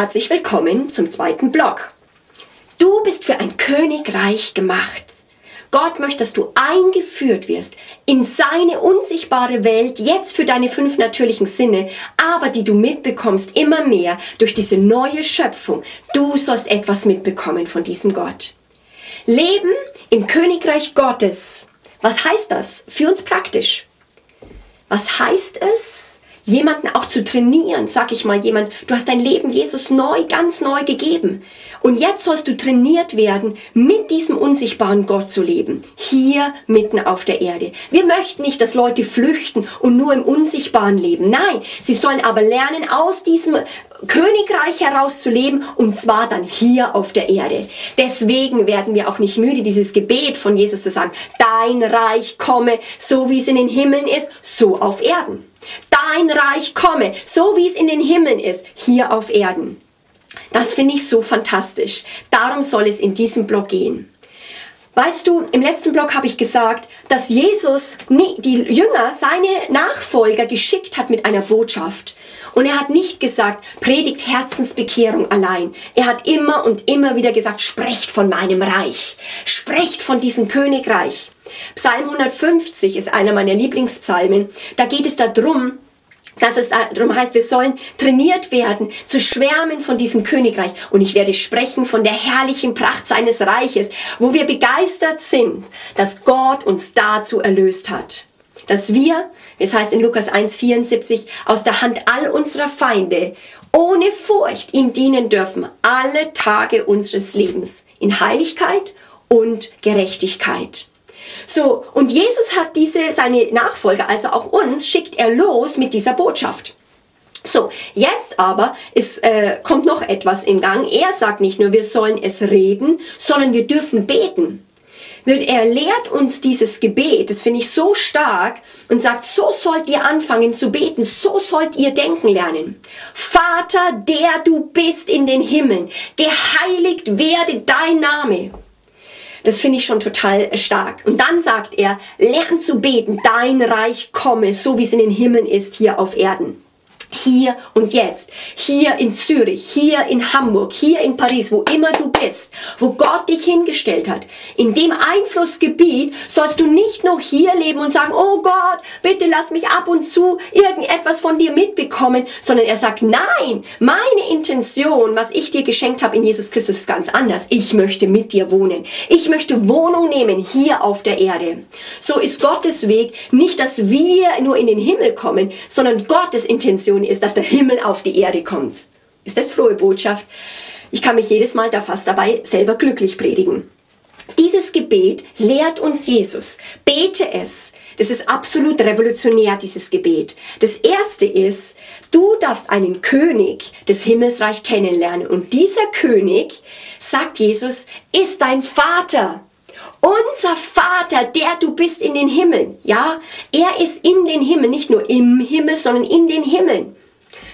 Herzlich willkommen zum zweiten Blog. Du bist für ein Königreich gemacht. Gott möchte, dass du eingeführt wirst in seine unsichtbare Welt, jetzt für deine fünf natürlichen Sinne, aber die du mitbekommst immer mehr durch diese neue Schöpfung. Du sollst etwas mitbekommen von diesem Gott. Leben im Königreich Gottes. Was heißt das für uns praktisch? Was heißt es? Jemanden auch zu trainieren, sag ich mal jemand, du hast dein Leben Jesus neu, ganz neu gegeben. Und jetzt sollst du trainiert werden, mit diesem unsichtbaren Gott zu leben. Hier mitten auf der Erde. Wir möchten nicht, dass Leute flüchten und nur im Unsichtbaren leben. Nein, sie sollen aber lernen, aus diesem Königreich heraus zu leben und zwar dann hier auf der Erde. Deswegen werden wir auch nicht müde, dieses Gebet von Jesus zu sagen, dein Reich komme, so wie es in den Himmeln ist, so auf Erden. Dein Reich komme, so wie es in den Himmeln ist, hier auf Erden. Das finde ich so fantastisch. Darum soll es in diesem Blog gehen. Weißt du, im letzten Blog habe ich gesagt, dass Jesus die Jünger, seine Nachfolger geschickt hat mit einer Botschaft. Und er hat nicht gesagt, predigt Herzensbekehrung allein. Er hat immer und immer wieder gesagt, sprecht von meinem Reich. Sprecht von diesem Königreich. Psalm 150 ist einer meiner Lieblingspsalmen. Da geht es darum, dass es darum heißt, wir sollen trainiert werden, zu schwärmen von diesem Königreich. Und ich werde sprechen von der herrlichen Pracht seines Reiches, wo wir begeistert sind, dass Gott uns dazu erlöst hat. Dass wir, es heißt in Lukas 1,74, aus der Hand all unserer Feinde ohne Furcht ihm dienen dürfen, alle Tage unseres Lebens, in Heiligkeit und Gerechtigkeit. So, und Jesus hat diese, seine Nachfolger, also auch uns, schickt er los mit dieser Botschaft. So, jetzt aber ist, äh, kommt noch etwas in Gang. Er sagt nicht nur, wir sollen es reden, sondern wir dürfen beten. Er lehrt uns dieses Gebet, das finde ich so stark, und sagt, so sollt ihr anfangen zu beten, so sollt ihr denken lernen. Vater, der du bist in den Himmeln, geheiligt werde dein Name. Das finde ich schon total stark. Und dann sagt er, lern zu beten, dein Reich komme, so wie es in den Himmeln ist, hier auf Erden hier und jetzt, hier in Zürich, hier in Hamburg, hier in Paris, wo immer du bist, wo Gott dich hingestellt hat. In dem Einflussgebiet sollst du nicht nur hier leben und sagen, oh Gott, bitte lass mich ab und zu irgendetwas von dir mitbekommen, sondern er sagt, nein, meine Intention, was ich dir geschenkt habe in Jesus Christus ist ganz anders. Ich möchte mit dir wohnen. Ich möchte Wohnung nehmen hier auf der Erde. So ist Gottes Weg nicht, dass wir nur in den Himmel kommen, sondern Gottes Intention tun, ist, dass der Himmel auf die Erde kommt. Ist das frohe Botschaft? Ich kann mich jedes Mal da fast dabei selber glücklich predigen. Dieses Gebet lehrt uns Jesus. Bete es. Das ist absolut revolutionär, dieses Gebet. Das erste ist, du darfst einen König des Himmelsreich kennenlernen. Und dieser König, sagt Jesus, ist dein Vater. Unser Vater, der du bist in den Himmeln. Ja, er ist in den Himmeln, nicht nur im Himmel, sondern in den Himmeln.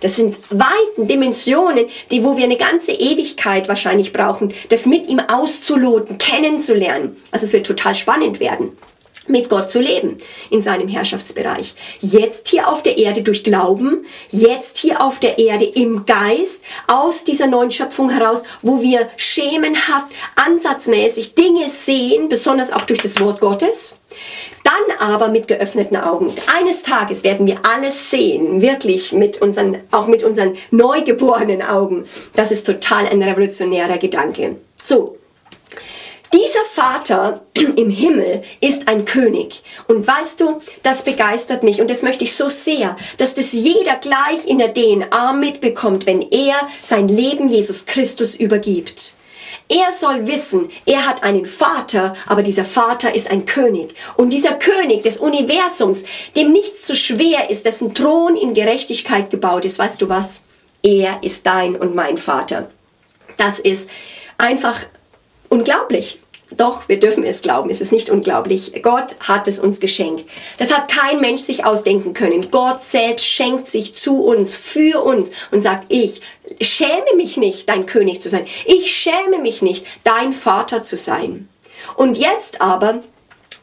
Das sind weiten Dimensionen, die, wo wir eine ganze Ewigkeit wahrscheinlich brauchen, das mit ihm auszuloten, kennenzulernen. Also es wird total spannend werden mit Gott zu leben in seinem Herrschaftsbereich. Jetzt hier auf der Erde durch Glauben, jetzt hier auf der Erde im Geist, aus dieser neuen Schöpfung heraus, wo wir schemenhaft, ansatzmäßig Dinge sehen, besonders auch durch das Wort Gottes. Dann aber mit geöffneten Augen. Eines Tages werden wir alles sehen, wirklich mit unseren, auch mit unseren neugeborenen Augen. Das ist total ein revolutionärer Gedanke. So, dieser Vater im Himmel ist ein König. Und weißt du, das begeistert mich und das möchte ich so sehr, dass das jeder gleich in der DNA mitbekommt, wenn er sein Leben Jesus Christus übergibt. Er soll wissen, er hat einen Vater, aber dieser Vater ist ein König. Und dieser König des Universums, dem nichts zu schwer ist, dessen Thron in Gerechtigkeit gebaut ist, weißt du was? Er ist dein und mein Vater. Das ist einfach unglaublich. Doch, wir dürfen es glauben, es ist nicht unglaublich. Gott hat es uns geschenkt. Das hat kein Mensch sich ausdenken können. Gott selbst schenkt sich zu uns, für uns und sagt, ich schäme mich nicht, dein König zu sein. Ich schäme mich nicht, dein Vater zu sein. Und jetzt aber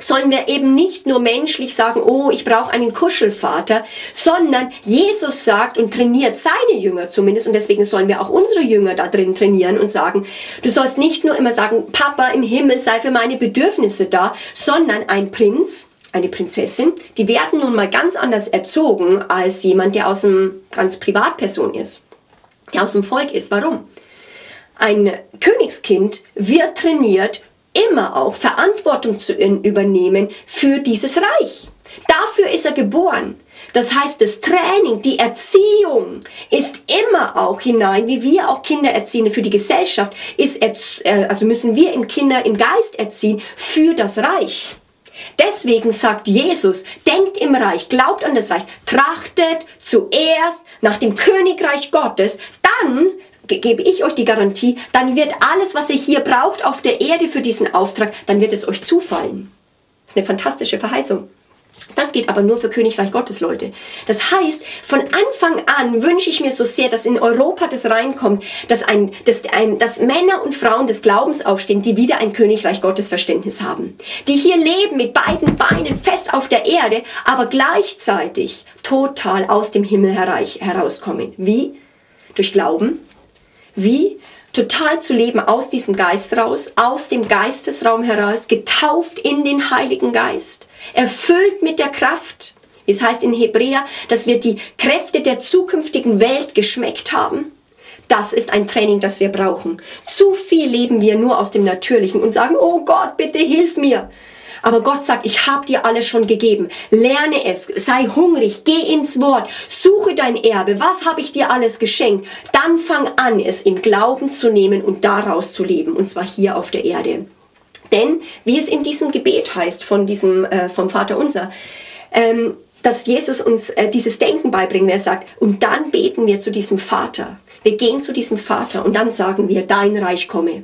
sollen wir eben nicht nur menschlich sagen, oh, ich brauche einen Kuschelvater, sondern Jesus sagt und trainiert seine Jünger zumindest und deswegen sollen wir auch unsere Jünger da drin trainieren und sagen, du sollst nicht nur immer sagen, Papa im Himmel sei für meine Bedürfnisse da, sondern ein Prinz, eine Prinzessin, die werden nun mal ganz anders erzogen als jemand, der aus einem ganz Privatperson ist, der aus dem Volk ist. Warum? Ein Königskind wird trainiert, immer auch Verantwortung zu übernehmen für dieses Reich. Dafür ist er geboren. Das heißt, das Training, die Erziehung ist immer auch hinein, wie wir auch Kinder erziehen für die Gesellschaft, ist, äh, also müssen wir im Kinder im Geist erziehen für das Reich. Deswegen sagt Jesus, denkt im Reich, glaubt an das Reich, trachtet zuerst nach dem Königreich Gottes, dann gebe ich euch die Garantie, dann wird alles, was ihr hier braucht auf der Erde für diesen Auftrag, dann wird es euch zufallen. Das ist eine fantastische Verheißung. Das geht aber nur für Königreich Gottes, Leute. Das heißt, von Anfang an wünsche ich mir so sehr, dass in Europa das reinkommt, dass, ein, dass, ein, dass Männer und Frauen des Glaubens aufstehen, die wieder ein Königreich Gottes Verständnis haben. Die hier leben mit beiden Beinen fest auf der Erde, aber gleichzeitig total aus dem Himmel herauskommen. Wie? Durch Glauben, wie total zu leben aus diesem Geist raus, aus dem Geistesraum heraus, getauft in den Heiligen Geist, erfüllt mit der Kraft. Es heißt in Hebräer, dass wir die Kräfte der zukünftigen Welt geschmeckt haben. Das ist ein Training, das wir brauchen. Zu viel leben wir nur aus dem Natürlichen und sagen, oh Gott, bitte hilf mir. Aber Gott sagt, ich habe dir alles schon gegeben. Lerne es, sei hungrig, geh ins Wort, suche dein Erbe. Was habe ich dir alles geschenkt? Dann fang an, es im Glauben zu nehmen und daraus zu leben, und zwar hier auf der Erde. Denn, wie es in diesem Gebet heißt von diesem, äh, vom Vater unser, ähm, dass Jesus uns äh, dieses Denken beibringt, er sagt, und dann beten wir zu diesem Vater. Wir gehen zu diesem Vater und dann sagen wir, dein Reich komme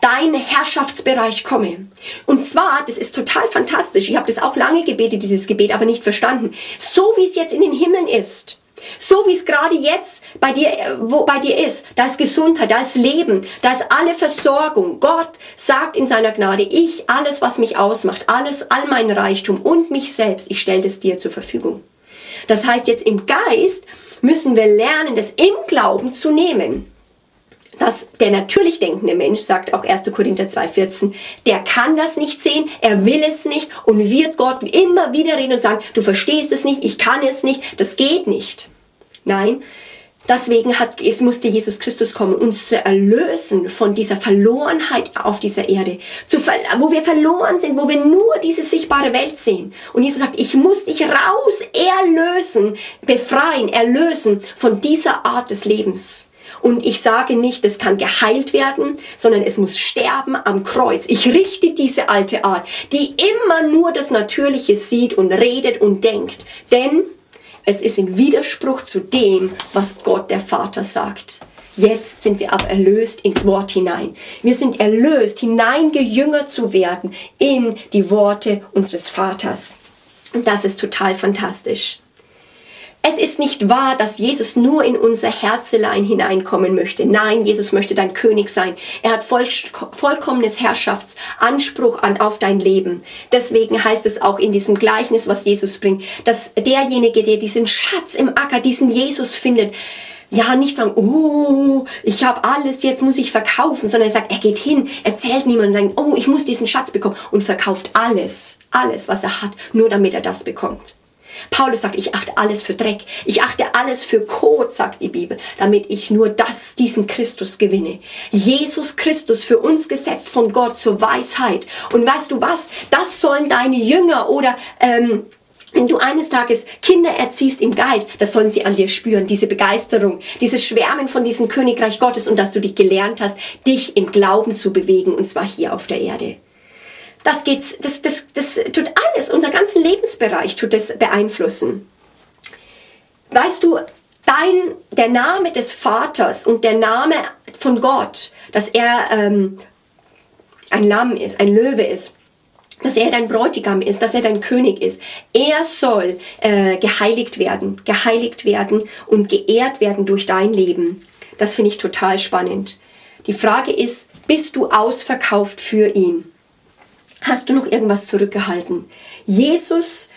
dein Herrschaftsbereich komme. Und zwar, das ist total fantastisch, ich habe das auch lange gebetet, dieses Gebet, aber nicht verstanden. So wie es jetzt in den Himmeln ist, so wie es gerade jetzt bei dir, äh, wo bei dir ist, da ist Gesundheit, da ist Leben, da ist alle Versorgung. Gott sagt in seiner Gnade, ich, alles, was mich ausmacht, alles, all mein Reichtum und mich selbst, ich stelle das dir zur Verfügung. Das heißt, jetzt im Geist müssen wir lernen, das im Glauben zu nehmen dass der natürlich denkende Mensch, sagt auch 1. Korinther 2,14, der kann das nicht sehen, er will es nicht und wird Gott immer wieder reden und sagen, du verstehst es nicht, ich kann es nicht, das geht nicht. Nein, deswegen hat, es musste Jesus Christus kommen, uns zu erlösen von dieser Verlorenheit auf dieser Erde, zu, wo wir verloren sind, wo wir nur diese sichtbare Welt sehen. Und Jesus sagt, ich muss dich raus erlösen, befreien, erlösen von dieser Art des Lebens. Und ich sage nicht, es kann geheilt werden, sondern es muss sterben am Kreuz. Ich richte diese alte Art, die immer nur das Natürliche sieht und redet und denkt. Denn es ist im Widerspruch zu dem, was Gott der Vater sagt. Jetzt sind wir aber erlöst ins Wort hinein. Wir sind erlöst, hineingejüngert zu werden in die Worte unseres Vaters. Und das ist total fantastisch. Es ist nicht wahr, dass Jesus nur in unser Herzelein hineinkommen möchte. Nein, Jesus möchte dein König sein. Er hat voll, vollkommenes Herrschaftsanspruch an, auf dein Leben. Deswegen heißt es auch in diesem Gleichnis, was Jesus bringt, dass derjenige, der diesen Schatz im Acker, diesen Jesus findet, ja, nicht sagen, oh, ich habe alles, jetzt muss ich verkaufen, sondern er sagt, er geht hin, erzählt niemandem, oh, ich muss diesen Schatz bekommen und verkauft alles, alles, was er hat, nur damit er das bekommt. Paulus sagt, ich achte alles für Dreck. Ich achte alles für Kot, sagt die Bibel, damit ich nur das, diesen Christus gewinne. Jesus Christus für uns gesetzt von Gott zur Weisheit. Und weißt du was? Das sollen deine Jünger oder ähm, wenn du eines Tages Kinder erziehst im Geist, das sollen sie an dir spüren, diese Begeisterung, dieses Schwärmen von diesem Königreich Gottes und dass du dich gelernt hast, dich im Glauben zu bewegen und zwar hier auf der Erde. Das geht's, das, das, das tut alles, unser Lebensbereich tut es beeinflussen. Weißt du, dein, der Name des Vaters und der Name von Gott, dass er ähm, ein Lamm ist, ein Löwe ist, dass er dein Bräutigam ist, dass er dein König ist. Er soll äh, geheiligt werden, geheiligt werden und geehrt werden durch dein Leben. Das finde ich total spannend. Die Frage ist, bist du ausverkauft für ihn? Hast du noch irgendwas zurückgehalten? Jesus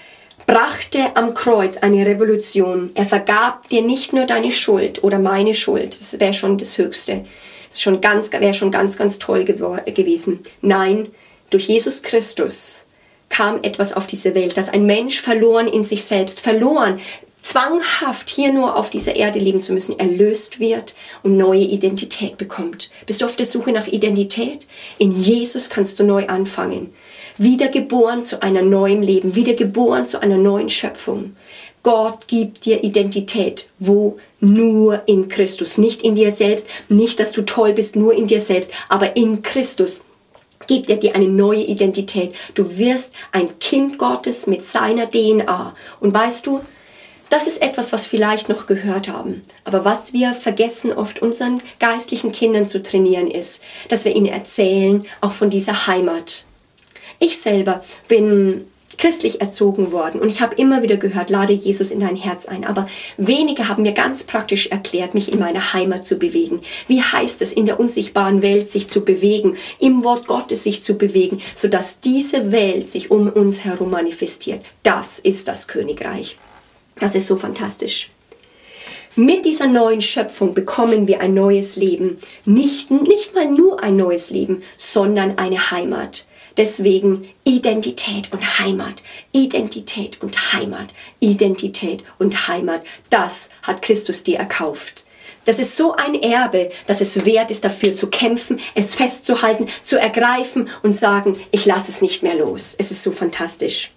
brachte am Kreuz eine Revolution. Er vergab dir nicht nur deine Schuld oder meine Schuld. Das wäre schon das Höchste. Das schon ganz, wäre schon ganz, ganz toll gewesen. Nein, durch Jesus Christus kam etwas auf diese Welt, dass ein Mensch verloren in sich selbst, verloren, zwanghaft hier nur auf dieser Erde leben zu müssen, erlöst wird und neue Identität bekommt. Bist du auf der Suche nach Identität? In Jesus kannst du neu anfangen. Wiedergeboren zu einer neuen Leben, wiedergeboren zu einer neuen Schöpfung. Gott gibt dir Identität. Wo? Nur in Christus. Nicht in dir selbst. Nicht, dass du toll bist, nur in dir selbst, aber in Christus gibt er dir eine neue Identität. Du wirst ein Kind Gottes mit seiner DNA. Und weißt du, das ist etwas, was vielleicht noch gehört haben. Aber was wir vergessen oft unseren geistlichen Kindern zu trainieren ist, dass wir ihnen erzählen, auch von dieser Heimat. Ich selber bin christlich erzogen worden und ich habe immer wieder gehört, lade Jesus in dein Herz ein. Aber wenige haben mir ganz praktisch erklärt, mich in meine Heimat zu bewegen. Wie heißt es, in der unsichtbaren Welt sich zu bewegen, im Wort Gottes sich zu bewegen, sodass diese Welt sich um uns herum manifestiert. Das ist das Königreich. Das ist so fantastisch. Mit dieser neuen Schöpfung bekommen wir ein neues Leben. Nicht, nicht mal nur ein neues Leben, sondern eine Heimat. Deswegen Identität und Heimat, Identität und Heimat, Identität und Heimat. Das hat Christus dir erkauft. Das ist so ein Erbe, dass es wert ist, dafür zu kämpfen, es festzuhalten, zu ergreifen und sagen, ich lasse es nicht mehr los. Es ist so fantastisch.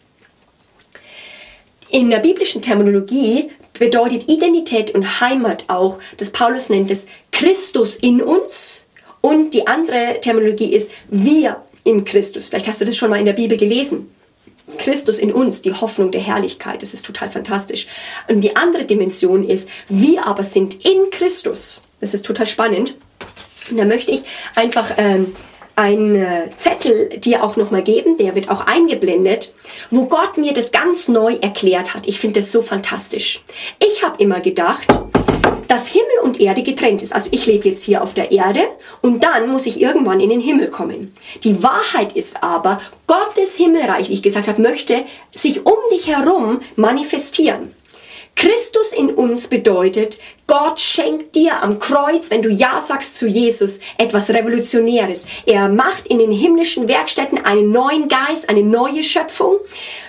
In der biblischen Terminologie bedeutet Identität und Heimat auch, dass Paulus nennt es Christus in uns und die andere Terminologie ist wir in Christus. Vielleicht hast du das schon mal in der Bibel gelesen. Christus in uns, die Hoffnung der Herrlichkeit, das ist total fantastisch. Und die andere Dimension ist, wir aber sind in Christus. Das ist total spannend. Und da möchte ich einfach ähm, einen äh, Zettel dir auch nochmal geben, der wird auch eingeblendet, wo Gott mir das ganz neu erklärt hat. Ich finde das so fantastisch. Ich habe immer gedacht, dass Himmel und Erde getrennt ist. Also ich lebe jetzt hier auf der Erde und dann muss ich irgendwann in den Himmel kommen. Die Wahrheit ist aber, Gottes Himmelreich, wie ich gesagt habe, möchte sich um dich herum manifestieren. Christus in uns bedeutet, Gott schenkt dir am Kreuz, wenn du Ja sagst zu Jesus, etwas Revolutionäres. Er macht in den himmlischen Werkstätten einen neuen Geist, eine neue Schöpfung.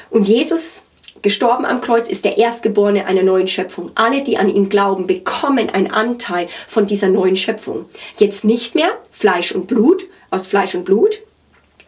Und Jesus, gestorben am Kreuz, ist der Erstgeborene einer neuen Schöpfung. Alle, die an ihn glauben, bekommen einen Anteil von dieser neuen Schöpfung. Jetzt nicht mehr Fleisch und Blut, aus Fleisch und Blut,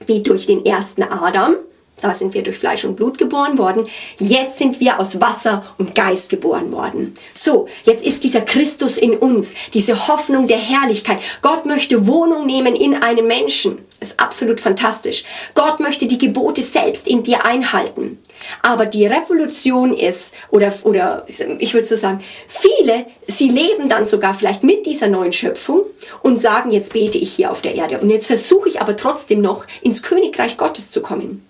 wie durch den ersten Adam, da sind wir durch Fleisch und Blut geboren worden. Jetzt sind wir aus Wasser und Geist geboren worden. So, jetzt ist dieser Christus in uns, diese Hoffnung der Herrlichkeit. Gott möchte Wohnung nehmen in einem Menschen. Das ist absolut fantastisch. Gott möchte die Gebote selbst in dir einhalten. Aber die Revolution ist, oder, oder ich würde so sagen, viele, sie leben dann sogar vielleicht mit dieser neuen Schöpfung und sagen, jetzt bete ich hier auf der Erde. Und jetzt versuche ich aber trotzdem noch ins Königreich Gottes zu kommen.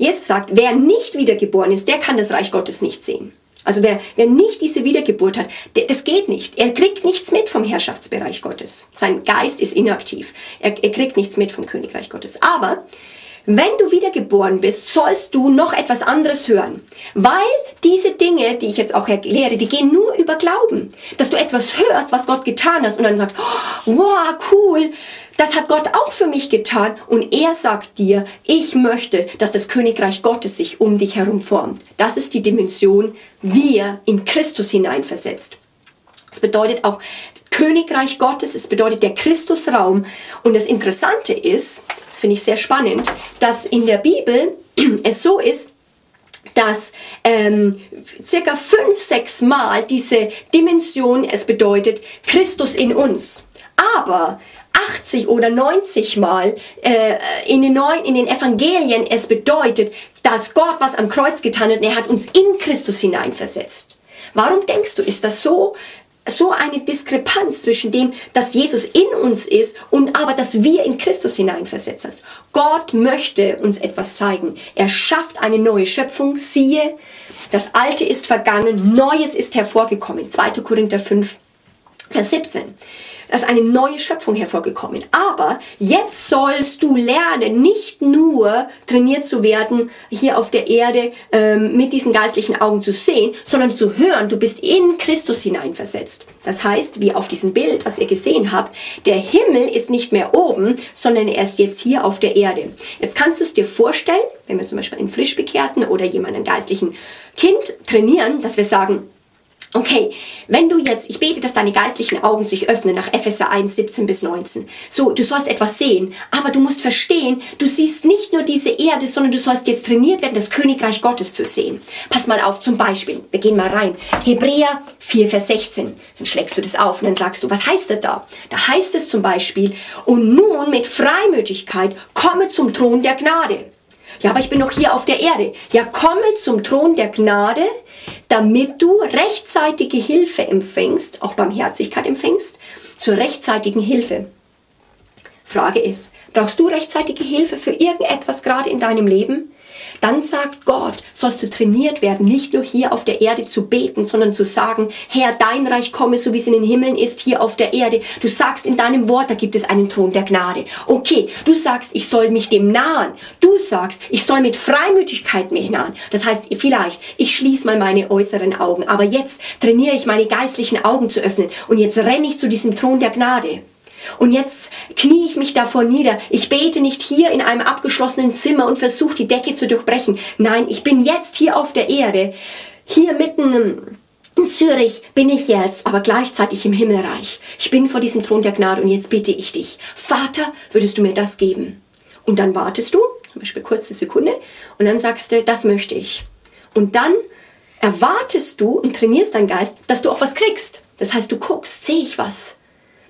Jesus sagt, wer nicht wiedergeboren ist, der kann das Reich Gottes nicht sehen. Also wer, wer nicht diese Wiedergeburt hat, der, das geht nicht. Er kriegt nichts mit vom Herrschaftsbereich Gottes. Sein Geist ist inaktiv. Er, er kriegt nichts mit vom Königreich Gottes. Aber wenn du wiedergeboren bist, sollst du noch etwas anderes hören. Weil diese Dinge, die ich jetzt auch erkläre, die gehen nur über Glauben. Dass du etwas hörst, was Gott getan hast und dann sagst, oh, wow, cool, das hat Gott auch für mich getan. Und er sagt dir, ich möchte, dass das Königreich Gottes sich um dich herum formt. Das ist die Dimension, wie er in Christus hineinversetzt. Das bedeutet auch Königreich Gottes, es bedeutet der Christusraum. Und das Interessante ist, das finde ich sehr spannend, dass in der Bibel es so ist, dass ähm, circa fünf, sechs Mal diese Dimension es bedeutet Christus in uns. Aber 80 oder 90 Mal äh, in, den neuen, in den Evangelien es bedeutet, dass Gott was am Kreuz getan hat und er hat uns in Christus hineinversetzt. Warum denkst du, ist das so so eine Diskrepanz zwischen dem, dass Jesus in uns ist und aber, dass wir in Christus hineinversetzt sind. Gott möchte uns etwas zeigen. Er schafft eine neue Schöpfung. Siehe, das Alte ist vergangen, Neues ist hervorgekommen. 2. Korinther 5, Vers 17. Da ist eine neue Schöpfung hervorgekommen. Aber jetzt sollst du lernen, nicht nur trainiert zu werden, hier auf der Erde ähm, mit diesen geistlichen Augen zu sehen, sondern zu hören. Du bist in Christus hineinversetzt. Das heißt, wie auf diesem Bild, was ihr gesehen habt, der Himmel ist nicht mehr oben, sondern er ist jetzt hier auf der Erde. Jetzt kannst du es dir vorstellen, wenn wir zum Beispiel einen Frischbekehrten oder jemanden geistlichen Kind trainieren, dass wir sagen, Okay, wenn du jetzt, ich bete, dass deine geistlichen Augen sich öffnen nach Epheser 1, 17 bis 19. So, du sollst etwas sehen, aber du musst verstehen, du siehst nicht nur diese Erde, sondern du sollst jetzt trainiert werden, das Königreich Gottes zu sehen. Pass mal auf, zum Beispiel, wir gehen mal rein. Hebräer 4, Vers 16. Dann schlägst du das auf und dann sagst du, was heißt das da? Da heißt es zum Beispiel, und nun mit Freimütigkeit komme zum Thron der Gnade. Ja, aber ich bin noch hier auf der Erde. Ja, komme zum Thron der Gnade, damit du rechtzeitige Hilfe empfängst, auch Barmherzigkeit empfängst, zur rechtzeitigen Hilfe. Frage ist, brauchst du rechtzeitige Hilfe für irgendetwas gerade in deinem Leben? Dann sagt Gott, sollst du trainiert werden, nicht nur hier auf der Erde zu beten, sondern zu sagen, Herr, dein Reich komme, so wie es in den Himmeln ist, hier auf der Erde. Du sagst in deinem Wort, da gibt es einen Thron der Gnade. Okay, du sagst, ich soll mich dem nahen. Du sagst, ich soll mit Freimütigkeit mich nahen. Das heißt, vielleicht, ich schließe mal meine äußeren Augen, aber jetzt trainiere ich meine geistlichen Augen zu öffnen und jetzt renne ich zu diesem Thron der Gnade. Und jetzt knie ich mich davor nieder. Ich bete nicht hier in einem abgeschlossenen Zimmer und versuche die Decke zu durchbrechen. Nein, ich bin jetzt hier auf der Erde. Hier mitten in Zürich bin ich jetzt, aber gleichzeitig im Himmelreich. Ich bin vor diesem Thron der Gnade und jetzt bitte ich dich, Vater, würdest du mir das geben? Und dann wartest du, zum Beispiel kurze Sekunde, und dann sagst du, das möchte ich. Und dann erwartest du und trainierst deinen Geist, dass du auch was kriegst. Das heißt, du guckst, sehe ich was?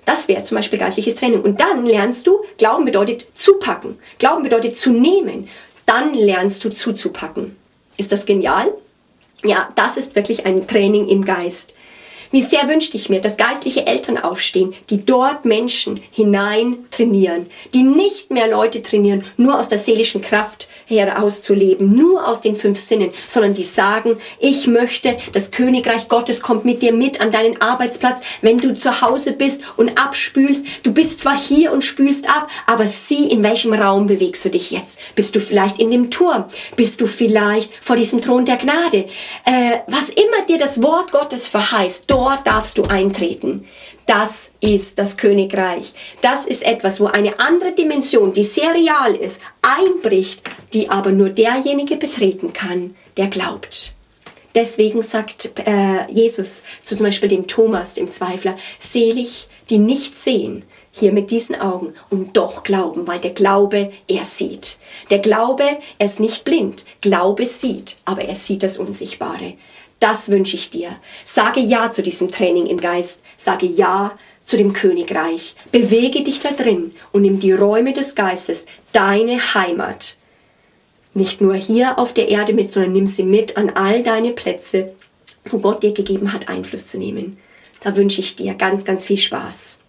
Das wäre zum Beispiel geistliches Training. Und dann lernst du, Glauben bedeutet zupacken. Glauben bedeutet zu nehmen. Dann lernst du zuzupacken. Ist das genial? Ja, das ist wirklich ein Training im Geist. Wie sehr wünschte ich mir, dass geistliche Eltern aufstehen, die dort Menschen hinein trainieren, die nicht mehr Leute trainieren, nur aus der seelischen Kraft herauszuleben, nur aus den fünf Sinnen, sondern die sagen, ich möchte, das Königreich Gottes kommt mit dir mit an deinen Arbeitsplatz, wenn du zu Hause bist und abspülst. Du bist zwar hier und spülst ab, aber sieh, in welchem Raum bewegst du dich jetzt. Bist du vielleicht in dem Turm? Bist du vielleicht vor diesem Thron der Gnade? Äh, was immer dir das Wort Gottes verheißt, dort darfst du eintreten. Das ist das Königreich. Das ist etwas, wo eine andere Dimension, die sehr real ist, einbricht, die aber nur derjenige betreten kann, der glaubt. Deswegen sagt äh, Jesus zu zum Beispiel dem Thomas, dem Zweifler, selig, die nicht sehen, hier mit diesen Augen und doch glauben, weil der Glaube, er sieht. Der Glaube, er ist nicht blind. Glaube sieht, aber er sieht das Unsichtbare. Das wünsche ich dir. Sage Ja zu diesem Training im Geist. Sage Ja zu dem Königreich. Bewege dich da drin und nimm die Räume des Geistes, deine Heimat. Nicht nur hier auf der Erde mit, sondern nimm sie mit an all deine Plätze, wo Gott dir gegeben hat, Einfluss zu nehmen. Da wünsche ich dir ganz, ganz viel Spaß.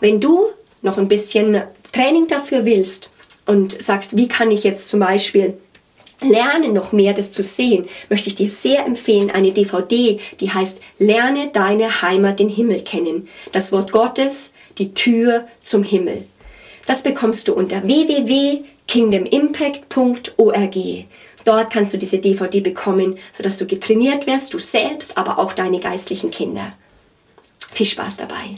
Wenn du noch ein bisschen Training dafür willst und sagst, wie kann ich jetzt zum Beispiel Lerne noch mehr das zu sehen, möchte ich dir sehr empfehlen, eine DVD, die heißt Lerne deine Heimat, den Himmel kennen. Das Wort Gottes, die Tür zum Himmel. Das bekommst du unter www.kingdomimpact.org. Dort kannst du diese DVD bekommen, sodass du getrainiert wirst, du selbst, aber auch deine geistlichen Kinder. Viel Spaß dabei.